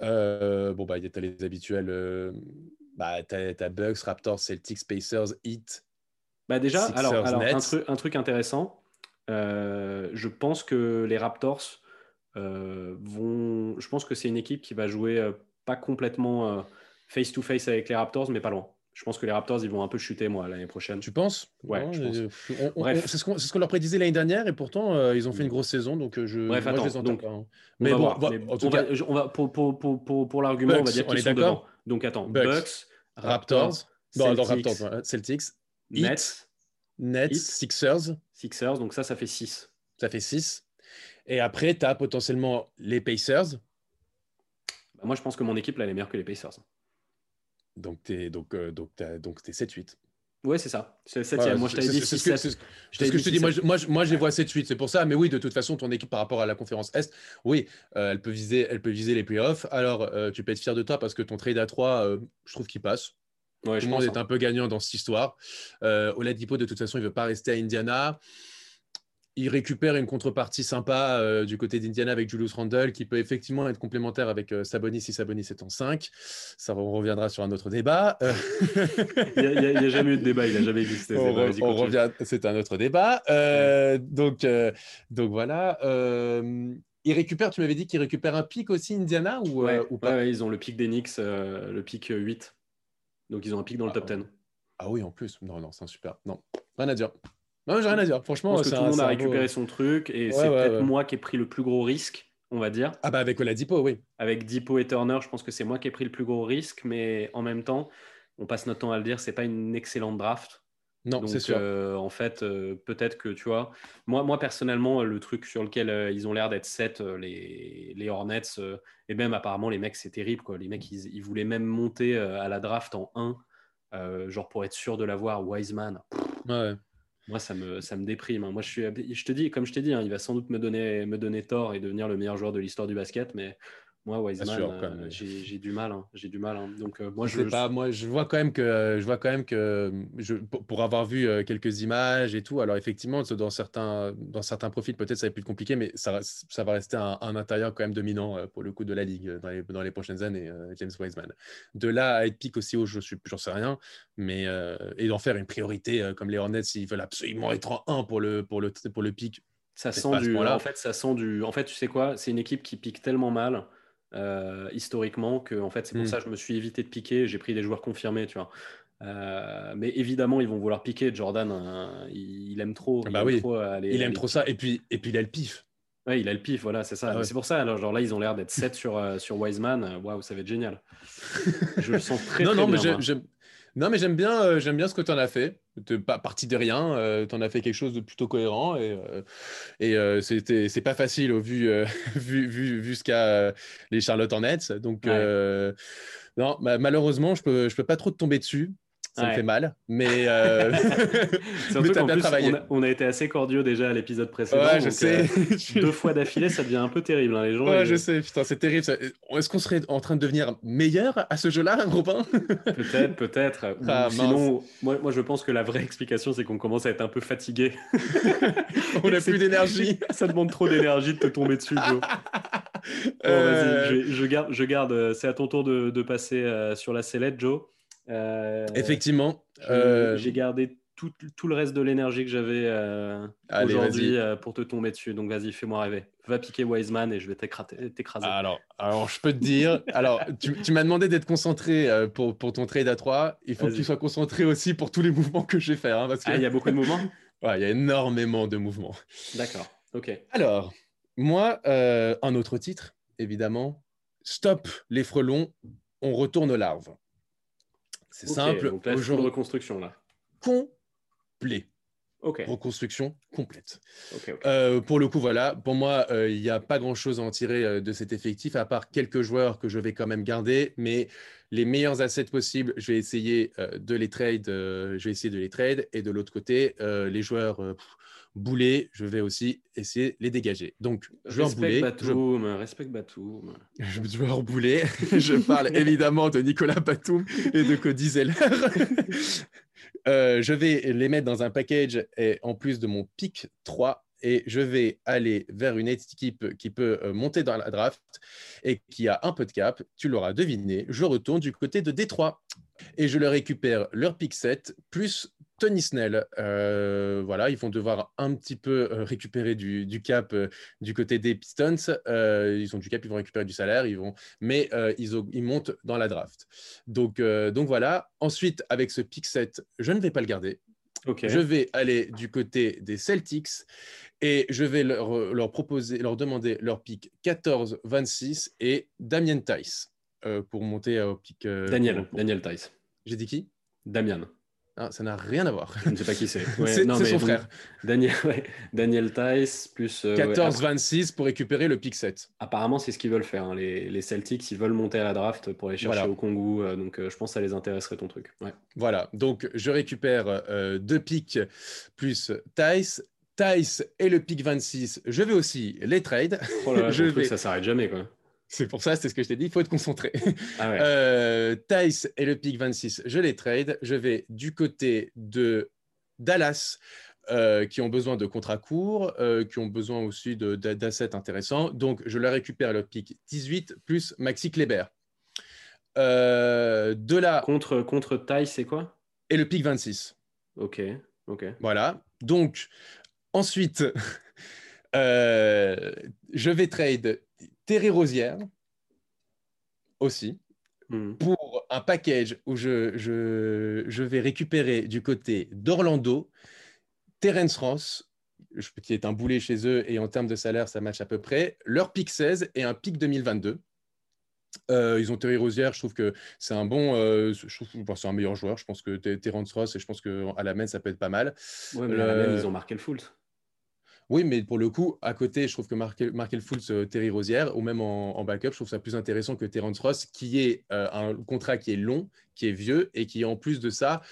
Speaker 2: bon, bah, il y a les habituels bah, tu as, Bucks, Raptors, Celtics, Pacers, Heat.
Speaker 1: Bah déjà, alors, un, truc intéressant, euh, je pense que les Raptors euh, vont. Je pense que c'est une équipe qui va jouer euh, pas complètement face-to-face avec les Raptors, mais pas loin. Je pense que les Raptors, ils vont un peu chuter, moi, l'année prochaine.
Speaker 2: Tu penses?
Speaker 1: Ouais, je
Speaker 2: pense. Bref. C'est ce qu'on leur prédisait l'année dernière, et pourtant, ils ont fait une grosse saison, donc je,
Speaker 1: Bref, attends, je les donc, hein. Mais bon, on va, pour, pour, pour, pour l'argument, on va dire qu'ils sont devant. Donc attends, Bucks
Speaker 2: Raptors, Celtics, Nets, Nets, Sixers.
Speaker 1: Sixers, donc ça, ça fait 6.
Speaker 2: Ça fait 6. Et après, tu as potentiellement les Pacers.
Speaker 1: Bah, moi, je pense que mon équipe, là, elle est meilleure que les Pacers.
Speaker 2: Donc, tu es, donc, euh, donc, donc 7-8.
Speaker 1: Ouais, c'est ça. C'est 7 Moi, je t'avais dit 6 7
Speaker 2: C'est ce que je te dis. Moi, je, moi, moi, je les vois 7-8. C'est pour ça. Mais oui, de toute façon, ton équipe par rapport à la conférence Est, oui, euh, elle, peut viser, elle peut viser les playoffs. Alors, euh, tu peux être fier de toi parce que ton trade à 3, euh, je trouve qu'il passe. Ouais, Tout le monde est hein. un peu gagnant dans cette histoire. Oladipo, de toute façon, il ne veut pas rester à Indiana il récupère une contrepartie sympa euh, du côté d'Indiana avec Julius Randle qui peut effectivement être complémentaire avec euh, Sabonis si Sabonis est en 5. Ça on reviendra sur un autre débat.
Speaker 1: Euh, il n'y a, jamais eu de débat, il n'a jamais existé.
Speaker 2: On, revient, c'est un autre débat. donc, donc voilà. il récupère, tu m'avais dit qu'il récupère un pic aussi Indiana ou, ou
Speaker 1: pas? Ils ont le pic d'Enix, le pic 8. Donc ils ont un pic dans le top 10.
Speaker 2: Ah, ah oui, en plus. Non, non, c'est un super. Non, rien à dire. Non, j'ai rien à dire. Franchement,
Speaker 1: parce que tout le monde a récupéré son truc et c'est peut-être moi qui ai pris le plus gros risque on va dire.
Speaker 2: Ah bah avec Oladipo, oui.
Speaker 1: Avec Dipo et Turner, je pense que c'est moi qui ai pris le plus gros risque, mais en même temps, on passe notre temps à le dire, c'est pas une excellente draft.
Speaker 2: Non, c'est sûr.
Speaker 1: Euh, en fait, euh, peut-être que tu vois, moi, moi personnellement, le truc sur lequel euh, ils ont l'air d'être set, les, les Hornets, et même apparemment les mecs, c'est terrible quoi. Les mecs, ils, voulaient même monter à la draft en 1, genre pour être sûr de l'avoir. Wiseman.
Speaker 2: Ouais.
Speaker 1: Moi, ça me, déprime. Hein. Moi, je, suis, je te dis, comme je t'ai dit, hein, il va sans doute me donner, me donner tort et devenir le meilleur joueur de l'histoire du basket, mais moi, Wiseman, euh, j'ai du mal. Hein. J'ai du mal. Hein. Donc, euh, moi, je,
Speaker 2: pas. Moi, je vois quand même que, je vois quand même que, je, pour, avoir vu euh, quelques images et tout. Alors, effectivement, dans certains, dans certains profils, peut-être ça va être plus compliqué, mais ça, ça va rester un, intérieur quand même dominant pour le coup de la ligue dans les, dans les prochaines années, James Wiseman. De là à être pique aussi haut, je suis, j'en sais rien, mais et d'en faire une priorité comme les Hornets s'ils veulent absolument être en 1 pour le, pour le, pour le pic.
Speaker 1: Ça sent du. En fait, ça sent du. En fait, tu sais quoi C'est une équipe qui pique tellement mal euh, historiquement que en fait c'est pour hmm. ça que je me suis évité de piquer j'ai pris des joueurs confirmés tu vois euh, mais évidemment ils vont vouloir piquer Jordan hein, il, aime trop
Speaker 2: bah il oui. aime, trop, il aime trop ça et puis et puis il a le pif
Speaker 1: Ouais, il a le pif, voilà, c'est ça. Ah c'est pour ça, alors, genre là, ils ont l'air d'être 7 sur, euh, sur Wiseman. Waouh, ça va être génial. Je le sens très, non, très
Speaker 2: non,
Speaker 1: bien.
Speaker 2: Mais non, mais j'aime bien, euh, j'aime bien ce que tu en as fait. De, pas parti de rien, euh, tu en as fait quelque chose de plutôt cohérent et, euh, et c'était, c'est pas facile au vu, vu, vu, vu ce qu'a les Charlotte Hornets. Donc, non, malheureusement, je peux, je peux pas trop te tomber dessus ça me fait mal, mais, euh...
Speaker 1: mais bien travaillé. On a, été assez cordiaux déjà à l'épisode précédent.
Speaker 2: Ouais, je sais.
Speaker 1: Euh, deux fois d'affilée, ça devient un peu terrible. Hein, les gens,
Speaker 2: ouais, je sais, putain, c'est terrible. Est-ce qu'on serait en train de devenir meilleur à ce jeu-là, Robin?
Speaker 1: Peut-être, peut-être. Ah, sinon, moi, moi, je pense que la vraie explication, c'est qu'on commence à être un peu fatigué.
Speaker 2: on n'a plus d'énergie.
Speaker 1: ça demande trop d'énergie de te tomber dessus, Joe. euh... je, garde, je garde. Euh, c'est à ton tour de, de passer euh, sur la sellette, Joe.
Speaker 2: Euh, Effectivement.
Speaker 1: Euh, j'ai gardé tout, tout, le reste de l'énergie que j'avais euh, aujourd'hui pour te tomber dessus. Donc vas-y, fais-moi rêver. Va piquer Wiseman et je vais t'écraser.
Speaker 2: Alors, alors, je peux te dire, alors, tu, tu m'as demandé d'être concentré pour, pour, ton trade à 3. Il faut que tu sois concentré aussi pour tous les mouvements que je vais faire. Hein, parce
Speaker 1: Ah, il y a beaucoup de mouvements?
Speaker 2: Ouais, il y a énormément de mouvements.
Speaker 1: D'accord, ok.
Speaker 2: Alors, moi, un autre titre, évidemment. Stop les frelons, on retourne aux larves. C'est simple.
Speaker 1: Donc là, reconstruction là.
Speaker 2: Complet. Reconstruction complète. Euh, pour le coup, voilà, pour moi, euh, il n'y a pas grand-chose à en tirer euh, de cet effectif, à part quelques joueurs que je vais quand même garder, mais les meilleurs assets possibles, je vais essayer de les trade, je vais essayer de les trade, et de l'autre côté, les joueurs boulets, je vais aussi essayer de les dégager. Donc, joueur boulet.
Speaker 1: Batum, je... Respecte Batum.
Speaker 2: Joueur boulet, je parle évidemment de Nicolas Batum et de Cody Zeller. Euh, je vais les mettre dans un package et en plus de mon pick 3 et je vais aller vers une équipe qui peut euh, monter dans la draft et qui a un peu de cap. Tu l'auras deviné, je retourne du côté de Détroit et je leur récupère leur pick 7 plus Tony Snell. Euh, voilà, ils vont devoir un petit peu euh, récupérer du, cap euh, du côté des Pistons. ils ont du cap, ils vont récupérer du salaire, ils vont, mais ils, ils, montent dans la draft. Donc, donc voilà. Ensuite, avec ce pick 7, je ne vais pas le garder. Je vais aller du côté des Celtics et je vais leur, leur proposer, leur demander leur pick 14-26 et Damien Tice pour monter au pick.
Speaker 1: Daniel, Daniel Tice.
Speaker 2: J'ai dit qui?
Speaker 1: Damien.
Speaker 2: Ah, ça n'a rien à voir.
Speaker 1: Je ne sais pas qui c'est.
Speaker 2: c'est son frère.
Speaker 1: Daniel, Daniel Tice plus.
Speaker 2: 14-26 euh, pour récupérer le pick 7.
Speaker 1: Apparemment, c'est ce qu'ils veulent faire. Hein. Les, les, Celtics, ils veulent monter à la draft pour aller chercher au Congo. Euh, donc, euh, je pense que ça les intéresserait ton truc.
Speaker 2: Voilà. Donc, je récupère deux picks plus Tice. Tice et le pick 26, je vais aussi les trade.
Speaker 1: Oh là je vais... ça s'arrête jamais, quoi.
Speaker 2: C'est pour ça, c'est ce que je t'ai dit, il faut être concentré. Ah euh, Tice et le pick 26, je les trade. Je vais du côté de Dallas, euh, qui ont besoin de contrats courts, euh, qui ont besoin aussi d'assets intéressants. Donc, je leur récupère le pick 18 plus Maxi Kleber. de là.
Speaker 1: Contre, contre Tice, c'est quoi?
Speaker 2: Et le pick 26.
Speaker 1: Ok, ok.
Speaker 2: Voilà. Donc, ensuite, je vais trade Terry Rosière aussi, hmm. pour un package où je, je, vais récupérer du côté d'Orlando Terence Ross, qui est un boulet chez eux, et en termes de salaire, ça match à peu près. Leur pic 16 et un pic 2022. Euh, ils ont Terry Rosière, je trouve que c'est un bon, euh, je trouve, c'est un meilleur joueur. Je pense que Terence Ross et je pense qu'à la main ça peut être pas mal.
Speaker 1: Ouais, mais à la main, ils ont marqué le full.
Speaker 2: Oui, mais pour le coup, à côté, je trouve que Markel Fultz, euh, Terry Rosière, ou même en, backup, je trouve ça plus intéressant que Terence Ross, qui est euh, un contrat qui est long, qui est vieux, et qui, en plus de ça.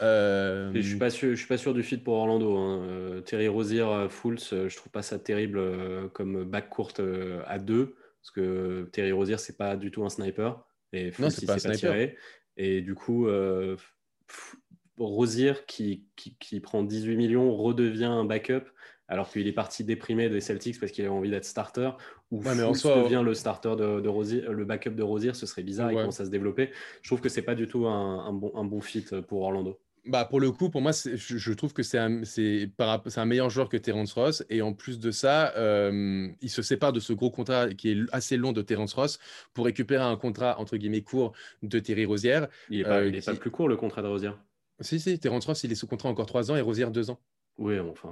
Speaker 1: Euh, je ne suis, pas sûr, je suis pas sûr du fit pour Orlando. Hein. Terry Rosière, Fultz, je trouve pas ça terrible comme back court à deux, parce que Terry Rosière, c'est pas du tout un sniper. Et Fultz, non, c'est pas, un sniper. tiré. Et du coup, Rosière, qui, qui, qui, prend 18 millions, redevient un backup alors qu'il est parti déprimé des Celtics parce qu'il avait envie d'être starter, ou ouais, devient le starter de, Rosier, le backup de Rosier, ce serait bizarre, il commence à se développer. Je trouve que c'est pas du tout un, bon, un bon fit pour Orlando.
Speaker 2: Bah pour le coup, pour moi, je, trouve que c'est un, un, meilleur joueur que Terence Ross. Et en plus de ça, euh, il se sépare de ce gros contrat qui est assez long de Terence Ross pour récupérer un contrat entre guillemets court de Terry Rosière.
Speaker 1: Il n'est pas, euh, pas, plus court le contrat de Rosière.
Speaker 2: Si, si, Terence Ross, il est sous contrat encore trois ans et Rosière deux ans.
Speaker 1: Oui, enfin,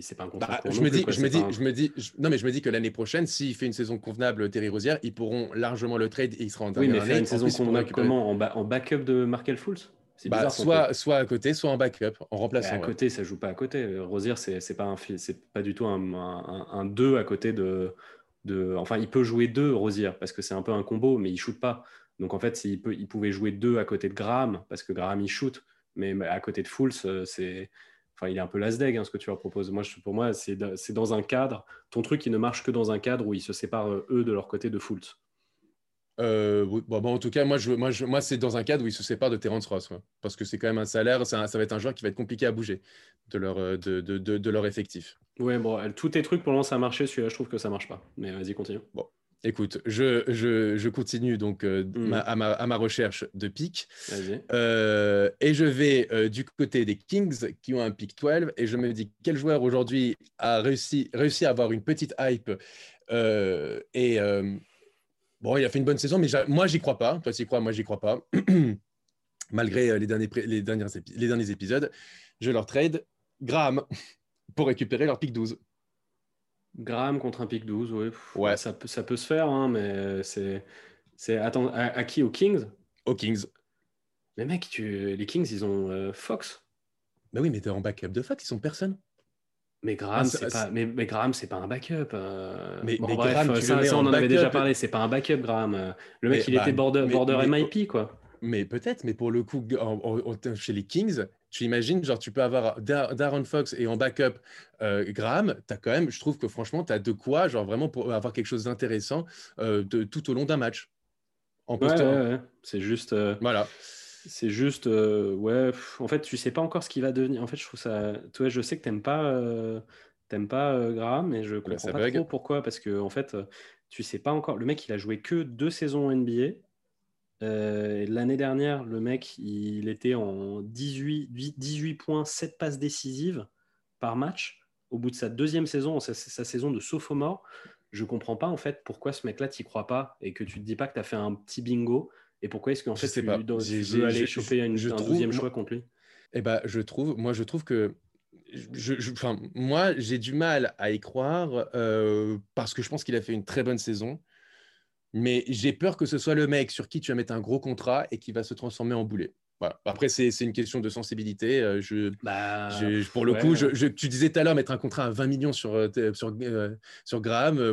Speaker 1: c'est pas un contrat.
Speaker 2: Bah, je, me dis, je, me dis, je me dis, non mais je me dis que l'année prochaine, s'il fait une saison convenable, Terry Rosière, ils pourront largement le trade et il sera en
Speaker 1: dernière oui, mais une saison convenable comment en, backup de Markel Fultz?
Speaker 2: Bah, soit, soit à côté, soit en backup, en remplaçant.
Speaker 1: à côté, ça joue pas à côté. Rosière, c'est pas un, c'est pas du tout un 2 à côté de, de. Enfin, il peut jouer 2 Rosière parce que c'est un peu un combo, mais il shoot pas. Donc en fait, il, peut, il pouvait jouer 2 à côté de Graham parce que Graham il shoot, mais à côté de Fultz, euh, c'est Enfin, il est un peu lasdeg, hein, ce que tu leur proposes. Moi, pour moi, c'est dans un cadre. Ton truc, il ne marche que dans un cadre où ils se séparent, euh, eux, de leur côté de Fultz.
Speaker 2: Euh, bon, en tout cas, moi, je, moi, moi c'est dans un cadre où ils se séparent de Terence Ross. Parce que c'est quand même un salaire, ça va être un joueur qui va être compliqué à bouger de leur, euh, de, de, de, leur effectif.
Speaker 1: Ouais, bon, tous tes trucs, pour le moment, ça a marché. Celui-là, je trouve que ça marche pas. Mais vas-y, continue.
Speaker 2: Bon, Écoute, je, je, je continue donc euh, mm. à, ma, à, ma, recherche de pics. Euh, et je vais euh, du côté des Kings qui ont un pic 12. Et je me dis quel joueur aujourd'hui a réussi, réussi à avoir une petite hype. et bon, il a fait une bonne saison, mais moi, j'y crois pas. Toi, tu y crois, moi, j'y crois pas. Malgré les derniers, les, derniers les derniers épisodes, je leur trade Graham pour récupérer leur pic 12.
Speaker 1: Graham contre un pic 12, oui. Ouais. Ça, peut, ça peut se faire, hein, mais c'est. c'est attends, à, qui? Aux Kings?
Speaker 2: Aux Kings.
Speaker 1: Mais mec, tu... les Kings, ils ont euh, Fox.
Speaker 2: Bah oui, mais t'es en backup de Fox, ils sont personne.
Speaker 1: Mais Graham, ah, c'est pas, mais, mais Graham, c'est pas un backup. Euh. Mais, bref, Graham, ça, on en avait déjà parlé. C'est pas un backup, Graham. Le mec, il était bah, border, border MIP, quoi.
Speaker 2: Mais peut-être, mais pour le coup, chez les Kings, tu imagines, genre, tu peux avoir Darren Fox et en backup euh, Graham, tu as quand même, je trouve que franchement, tu as de quoi, genre, vraiment pour avoir quelque chose d'intéressant euh, tout au long d'un match.
Speaker 1: En ouais, ouais, c'est juste. Euh,
Speaker 2: voilà.
Speaker 1: C'est juste, ouais, en fait, tu sais pas encore ce qu'il va devenir. En fait, je trouve ça. Toi, je sais que t'aimes pas, t'aimes pas Graham, mais je comprends pas trop pourquoi. Parce que, en fait, tu sais pas encore. Le mec, il a joué que deux saisons NBA. Euh, l'année dernière, le mec, il était en 18, 18 points, 7 passes décisives par match. Au bout de sa deuxième saison, sa, sa saison de sophomore, je comprends pas en fait pourquoi ce mec-là t'y crois pas et que tu te dis pas que tu as fait un petit bingo et pourquoi est-ce qu'en fait tu, pas. veux aller choper une, un deuxième choix contre lui?
Speaker 2: Eh ben, je trouve, moi je trouve que je, moi j'ai du mal à y croire euh, parce que je pense qu'il a fait une très bonne saison. Mais j'ai peur que ce soit le mec sur qui tu vas mettre un gros contrat et qui va se transformer en boulet. Voilà. Après, c'est une question de sensibilité. Euh, je, bah, pour le coup, tu disais tout à l'heure mettre un contrat à 20 millions sur, euh, sur, euh, sur Graham.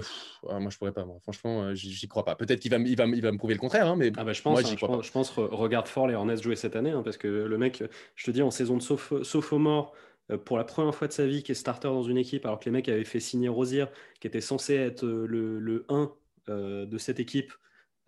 Speaker 2: Ah, moi, je pourrais pas. Moi. Franchement, j'y crois pas. Peut-être qu'il va, il va, il va me prouver le contraire. Hein, mais
Speaker 1: ah bah, je pense, hein, je, pense, regarde fort les Hornets jouer cette année. Hein, parce que le mec, je te dis, en saison de sophomore, pour la première fois de sa vie, qui est starter dans une équipe, alors que les mecs avaient fait signer Rosier, qui était censé être le, le 1 euh, de cette équipe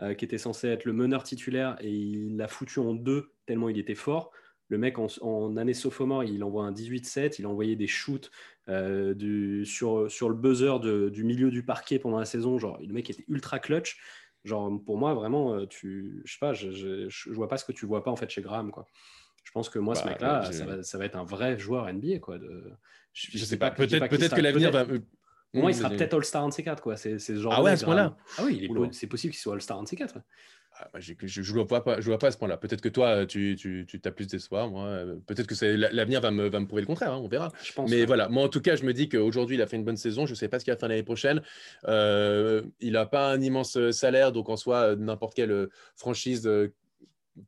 Speaker 1: euh, qui était censé être le meneur titulaire et il l'a foutu en deux tellement il était fort. Le mec, en, année sophomore, il envoie un 18-7, il a envoyé des shoots euh, du, sur, sur le buzzer du milieu du parquet pendant la saison. Genre, le mec était ultra clutch. Genre, pour moi, vraiment, tu, je sais pas, je, je, vois pas ce que tu vois pas en fait chez Graham, quoi. Je pense que moi, ce bah, mec-là, ça va, ça va, être un vrai joueur NBA, quoi. De,
Speaker 2: je, sais pas, peut-être peut que l'avenir va
Speaker 1: Pour moi, il sera peut-être All-Star ces quatre. Quoi. C'est, ce genre
Speaker 2: ah ouais, à ce point-là
Speaker 1: Ah oui, c'est possible qu'il soit All-Star ces quatre.
Speaker 2: Ah, bah, je ne vois, pas, je vois pas à ce point-là. Peut-être que toi, tu, tu, tu as plus d'espoir. Moi, euh, peut-être que l'avenir va me, va me prouver le contraire. Hein, on verra. Mais voilà, moi, en tout cas, je me dis qu'aujourd'hui, il a fait une bonne saison. Je ne sais pas ce qu'il va faire l'année prochaine. Euh, il n'a pas un immense salaire. Donc, en soi, n'importe quelle franchise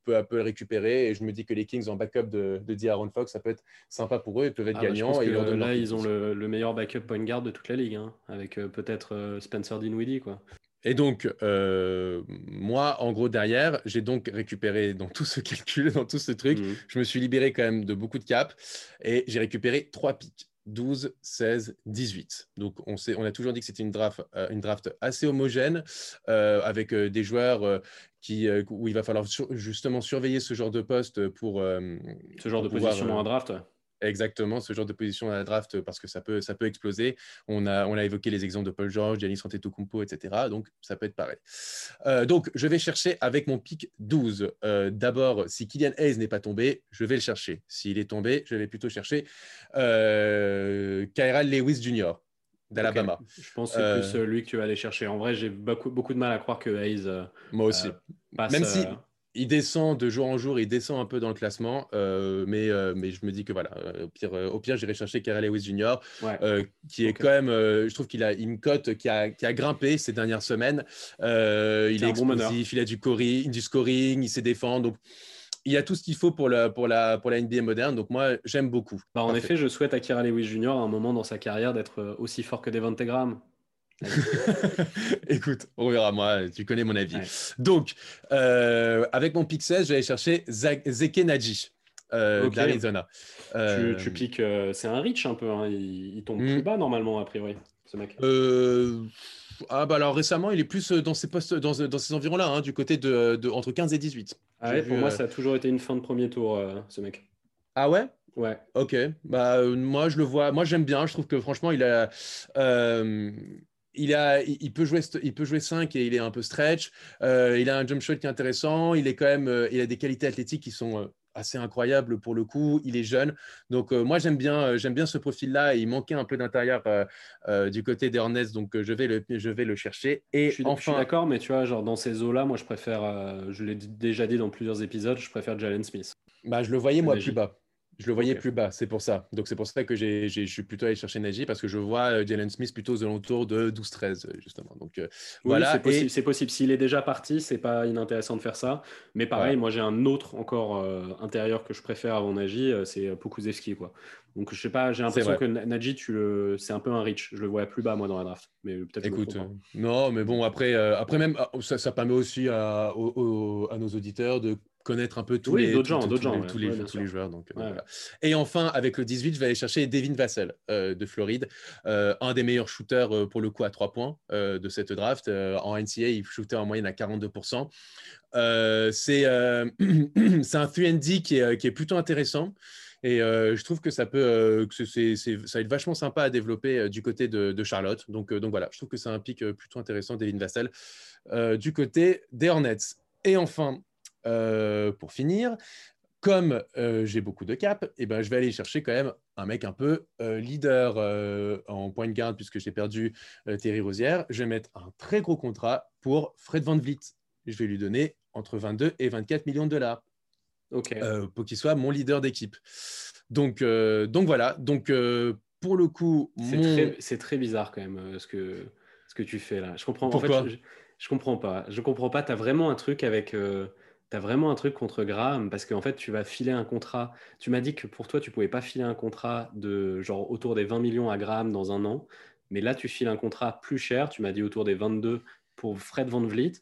Speaker 2: peu le récupérer. Et je me dis que les Kings en backup de, de Aaron Fox, ça peut être sympa pour eux. Ils peuvent être ah, bah, gagnants. et
Speaker 1: là, ils ont le, meilleur backup point guard de toute la ligue, hein, avec euh, peut-être Spencer Dinwiddie. Quoi.
Speaker 2: Et donc, euh, moi, en gros, derrière, j'ai donc récupéré dans tout ce calcul, dans tout ce truc, mhm. je me suis libéré quand même de beaucoup de caps et j'ai récupéré trois pics. 12, 16, 18. Donc, on, sait, on a toujours dit que c'était une draft, euh, une draft assez homogène, euh, avec des joueurs qui, où il va falloir justement surveiller ce genre de poste pour.
Speaker 1: ce genre de position dans un draft
Speaker 2: Exactement, ce genre de position à la draft parce que ça peut, ça peut exploser. On a, on a évoqué les exemples de Paul George, Giannis Antetokounmpo, etc. Donc, ça peut être pareil. Euh, donc, je vais chercher avec mon pic 12. Euh, d'abord, si Kylian Hayes n'est pas tombé, je vais le chercher. S'il est tombé, je vais plutôt chercher euh, Lewis Jr. d'Alabama.
Speaker 1: Je pense que c'est plus lui que tu vas aller chercher. En vrai, j'ai beaucoup, beaucoup de mal à croire que Hayes.
Speaker 2: Moi aussi. Même si il descend de jour en jour, il descend un peu dans le classement, euh, mais, euh, mais je me dis que voilà, euh, au pire, au pire j'irai chercher Kerry Lewis Jr., qui est quand même, je trouve qu'il a une cote qui a, qui a, grimpé ces dernières semaines. il est, explosif, il a du, du scoring, il sait défendre. Donc, il y a tout ce qu'il faut pour la, pour, la, pour la NBA moderne. Donc, moi, j'aime beaucoup.
Speaker 1: Bah, en effet, je souhaite à Kira Lewis Jr. à un moment dans sa carrière d'être aussi fort que Devante Graham.
Speaker 2: Écoute, on verra, moi, tu connais mon avis. Donc, euh, avec mon pick 16, je vais aller chercher Zeke Naji euh, d'Arizona.
Speaker 1: Tu, euh, piques, c'est un reach un peu, hein. il, tombe plus hmm. bas normalement, a priori, ce mec.
Speaker 2: Ah bah alors récemment, il est plus dans ces postes, dans, dans ces environs-là, hein, du côté de, de, entre 15 et 18.
Speaker 1: Ah ouais, pour moi, ça a toujours été une fin de premier tour, ce mec.
Speaker 2: Ah ouais?
Speaker 1: Ouais.
Speaker 2: Ok. Bah moi je le vois. Moi j'aime bien. Je trouve que franchement il a il, a, il, peut jouer, il peut jouer 5 et il est un peu stretch. Euh, il a un jump shot qui est intéressant. Il, est quand même, euh, il a des qualités athlétiques qui sont euh, assez incroyables pour le coup. Il est jeune. Donc, moi, j'aime bien, j'aime bien ce profil-là. Il manquait un peu d'intérieur du côté des Hornets. Donc, je vais le, je vais le chercher. Et
Speaker 1: je suis, enfin... d'accord, mais tu vois, genre dans ces eaux-là, moi, je préfère, je l'ai déjà dit dans plusieurs épisodes, je préfère Jalen Smith.
Speaker 2: Bah, je le voyais, moi, plus bas. Je le voyais plus bas, c'est pour ça. Donc c'est pour ça que je suis plutôt allé chercher Nagy parce que je vois euh, Jalen Smith plutôt aux alentours de 12-13 euh, justement. Donc euh, voilà.
Speaker 1: C'est possible. S'il est déjà parti, c'est pas inintéressant de faire ça. Mais pareil, moi j'ai un autre encore intérieur que je préfère avant Nagy, c'est Pukuzevski quoi. Donc je sais pas, j'ai l'impression que Nagy, tu le, c'est un peu un reach. Je le vois plus bas moi dans la draft. Mais peut-être.
Speaker 2: Écoute, non, mais bon après, après même ah, ça, ça, permet aussi à, à nos auditeurs de connaître un peu tous les,
Speaker 1: gens, tous, gens,
Speaker 2: tous, les, tous les joueurs. Donc, euh, Et enfin, avec le 18, je vais aller chercher Devin Vassell euh, de Floride, euh, un des meilleurs shooters pour le coup à 3 points de cette draft. en NCA, il shootait en moyenne à 42%. c'est un 3D qui est, qui est plutôt intéressant. Et je trouve que ça peut, que c'est, ça va être vachement sympa à développer du côté de, de Charlotte. Donc, donc voilà, je trouve que c'est un pic plutôt intéressant, Devin Vassell, du côté des Hornets. Et enfin, euh, pour finir, comme euh, j'ai beaucoup de cap, eh ben, je vais aller chercher quand même un mec un peu euh, leader en point de garde puisque j'ai perdu Terry Rosière. Je vais mettre un très gros contrat pour Fred Van Vliet. Je vais lui donner entre 22 et 24 millions de dollars pour qu'il soit mon leader d'équipe. Donc, donc voilà. Donc pour le coup,
Speaker 1: c'est très, bizarre quand même ce que, ce que tu fais là. Je comprends.
Speaker 2: Pourquoi?
Speaker 1: je, je, comprends pas. Je comprends pas. Tu as vraiment un truc avec tu as vraiment un truc contre Graham parce qu'en fait, tu vas filer un contrat. Tu m'as dit que pour toi, tu pouvais pas filer un contrat de genre autour des 20 millions à Graham dans un an. Mais là, tu files un contrat plus cher. Tu m'as dit autour des 22 pour Fred Van Vliet.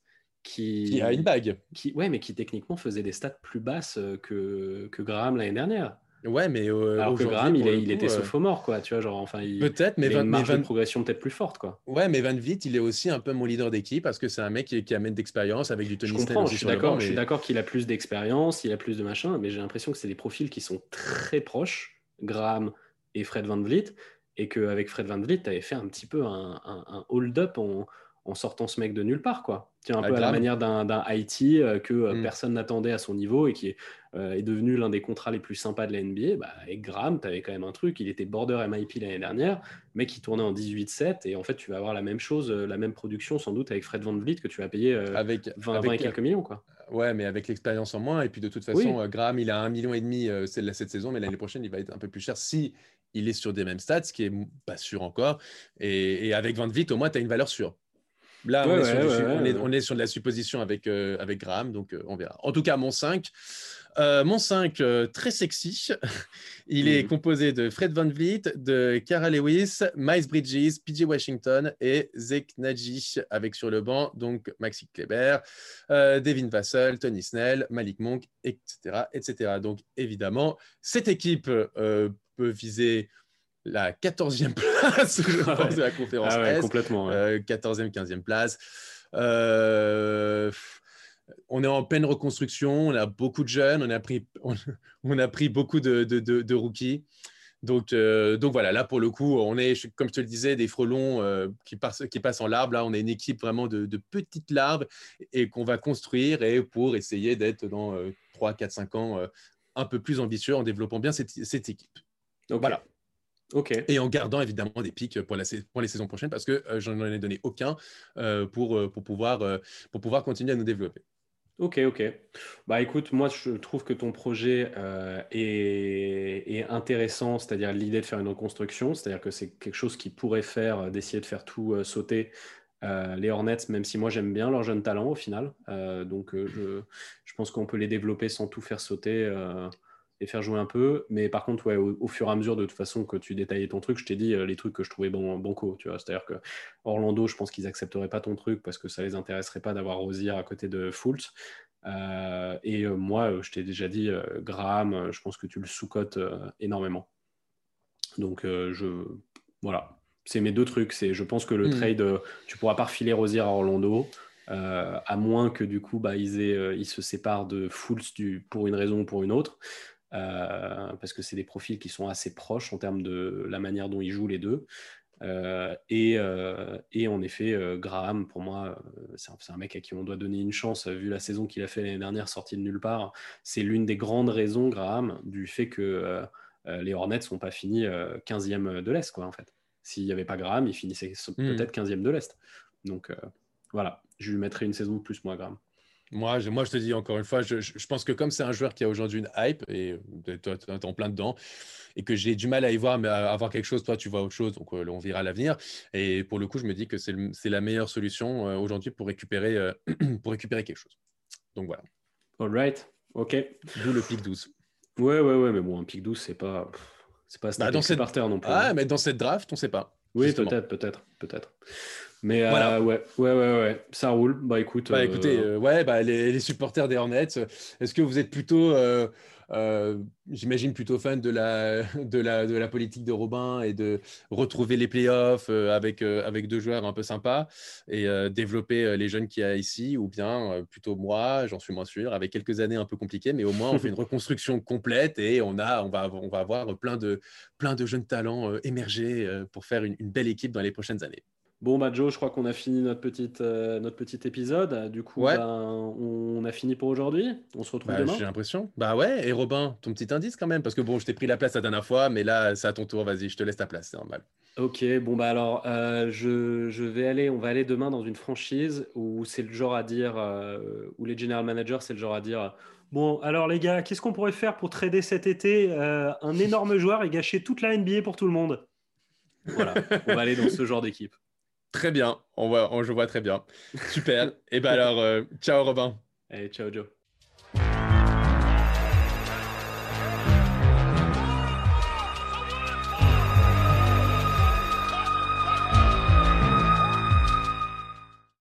Speaker 1: Qui,
Speaker 2: qui a une bague.
Speaker 1: Qui, ouais, mais qui techniquement faisait des stats plus basses que, que Graham l'année dernière.
Speaker 2: Ouais, mais euh,
Speaker 1: alors que Graham, il, il était euh... mort, quoi. Tu vois, genre, enfin,
Speaker 2: peut-être, mais,
Speaker 1: il a
Speaker 2: une
Speaker 1: marge de progression peut-être plus forte, quoi.
Speaker 2: Ouais, mais Van Vliet, il est aussi un peu mon leader d'équipe parce que c'est un mec qui, qui amène d'expérience avec du Tony
Speaker 1: Je comprends, je suis d'accord, je suis d'accord qu'il a plus d'expérience, il a plus de machin, mais j'ai l'impression que c'est des profils qui sont très proches, Graham et Fred Van Vliet, et qu'avec Fred Van Vliet, tu avais fait un petit peu un, un, hold-up en, en sortant ce mec de nulle part, quoi. Tiens, un peu à la manière d'un IT euh, que euh, mm. personne n'attendait à son niveau et qui est, euh, est devenu l'un des contrats les plus sympas de la NBA. Bah, avec Graham, tu avais quand même un truc. Il était border MIP l'année dernière, mais qui tournait en 18-7. Et en fait, tu vas avoir la même chose, la même production sans doute avec Fred Van Vliet que tu vas payer avec, 20, et quelques millions, quoi.
Speaker 2: Ouais, mais avec l'expérience en moins. Et puis de toute façon, Graham, il a un million et demi cette saison, mais l'année prochaine, il va être un peu plus cher si il est sur des mêmes stats, ce qui est pas sûr encore. Et, et avec Van Vliet, au moins, tu as une valeur sûre. Là, on, est sur, de la supposition avec, euh, avec Graham, donc euh, on verra. En tout cas, mon 5. Euh, mon 5, très sexy. Il est mhm. composé de Fred Van Vliet, de Cara Lewis, Miles Bridges, PJ Washington et Zeke Naji avec sur le banc, donc Maxi Kleber, Devin Vassell, Tony Snell, Malik Monk, etc., etc. Donc évidemment, cette équipe peut viser la 14e place de la conférence ah
Speaker 1: ouais, complètement,
Speaker 2: 14e, 15e euh, place. Euh, on est en pleine reconstruction, on a beaucoup de jeunes, on a pris, on, a pris beaucoup de, de, rookies. Donc, euh, donc voilà, là pour le coup, on est, comme je te le disais, des frelons qui, passent, qui passent en larve. Là, on est une équipe vraiment de, petites larves et qu'on va construire et pour essayer d'être dans 3, 4, 5 ans un peu plus ambitieux en développant bien cette, cette équipe. Donc voilà. Et en gardant évidemment des pics pour, la, pour les saisons prochaines parce que euh, je n'en ai donné aucun euh, pour, euh, pour, pouvoir, pour pouvoir continuer à nous développer.
Speaker 1: Ok, ok. Bah écoute, moi je trouve que ton projet est, est, intéressant, c'est-à-dire l'idée de faire une reconstruction, c'est-à-dire que c'est quelque chose qui pourrait faire, d'essayer de faire tout sauter les Hornets, même si moi j'aime bien leurs jeunes talents au final. donc je, je, pense qu'on peut les développer sans tout faire sauter et faire jouer un peu. Mais par contre, ouais, au, fur et à mesure, de toute façon, que tu détaillais ton truc, je t'ai dit euh, les trucs que je trouvais bon, banco. Tu vois, c'est-à-dire que Orlando, je pense qu'ils accepteraient pas ton truc parce que ça les intéresserait pas d'avoir Rosier à côté de Fultz. Euh, et euh, moi, je t'ai déjà dit, Graham, je pense que tu le sous-cotes énormément. Donc, je voilà, c'est mes deux trucs. C'est, je pense que le hmm. trade, tu pourras pas refiler Rosier à Orlando. à moins que du coup bah, ils, ils se séparent de Fultz du, pour une raison ou pour une autre. Euh, parce que c'est des profils qui sont assez proches en termes de la manière dont ils jouent les deux. Euh, et, euh, et, en effet, Graham, pour moi, c'est un, mec à qui on doit donner une chance, vu la saison qu'il a fait l'année dernière, sorti de nulle part. C'est l'une des grandes raisons, Graham, du fait que les Hornets ne sont pas finis 15e de l'Est, quoi, en fait. S'il n'y avait pas Graham, ils finissaient hmm. peut-être 15e de l'Est. Donc voilà, je lui mettrai une saison de plus, moi, Graham.
Speaker 2: Moi je, moi, je te dis encore une fois, je, je pense que comme c'est un joueur qui a aujourd'hui une hype, et toi, tu es en plein dedans, et que j'ai du mal à y voir, mais à avoir quelque chose, toi, tu vois autre chose, donc euh, on verra l'avenir. Et pour le coup, je me dis que c'est la meilleure solution euh, aujourd'hui pour, récupérer euh, pour récupérer quelque chose. Donc voilà.
Speaker 1: All right, ok.
Speaker 2: D'où le pic 12.
Speaker 1: Ouais, ouais, ouais, mais bon, un pic 12, c'est pas. C'est pas
Speaker 2: bah, dans cette...
Speaker 1: par terre non plus.
Speaker 2: Ah, mais dans cette draft, on sait pas.
Speaker 1: Oui, peut-être, peut-être, peut-être. Mais euh, ouais, ouais, ouais, ouais, ça roule. Bah écoute.
Speaker 2: Bah écoutez, euh, ouais, bah, les, supporters des Hornets, est-ce que vous êtes plutôt, euh, j'imagine plutôt fan de la, de, la, de la politique de Robin et de retrouver les playoffs avec, avec deux joueurs un peu sympas et développer les jeunes qu'il y a ici, ou bien plutôt moi, j'en suis moins sûr, avec quelques années un peu compliquées, mais au moins on fait une reconstruction complète et on, a, on, va, on va avoir plein de, plein de jeunes talents émerger pour faire une belle équipe dans les prochaines années.
Speaker 1: Bon, bah Joe, je crois qu'on a fini notre, petite, euh, notre petit épisode. Du coup, ben, on a fini pour aujourd'hui. On se retrouve
Speaker 2: bah,
Speaker 1: demain.
Speaker 2: J'ai l'impression. Bah ouais, et Robin, ton petit indice quand même, parce que bon, je t'ai pris la place la dernière fois, mais là, c'est à ton tour. Vas-y, je te laisse ta place, c'est normal.
Speaker 1: Ok, bon, bah alors, euh, je, je, vais aller, on va aller demain dans une franchise où c'est le genre à dire, euh, où les general managers, c'est le genre à dire. Bon, alors les gars, qu'est-ce qu'on pourrait faire pour trader cet été un énorme joueur et gâcher toute la NBA pour tout le monde? Voilà, on va aller dans ce genre d'équipe.
Speaker 2: Très bien, on voit, on, je vois très bien. Super. Et eh bien alors, euh, ciao Robin.
Speaker 1: Allez, ciao Joe.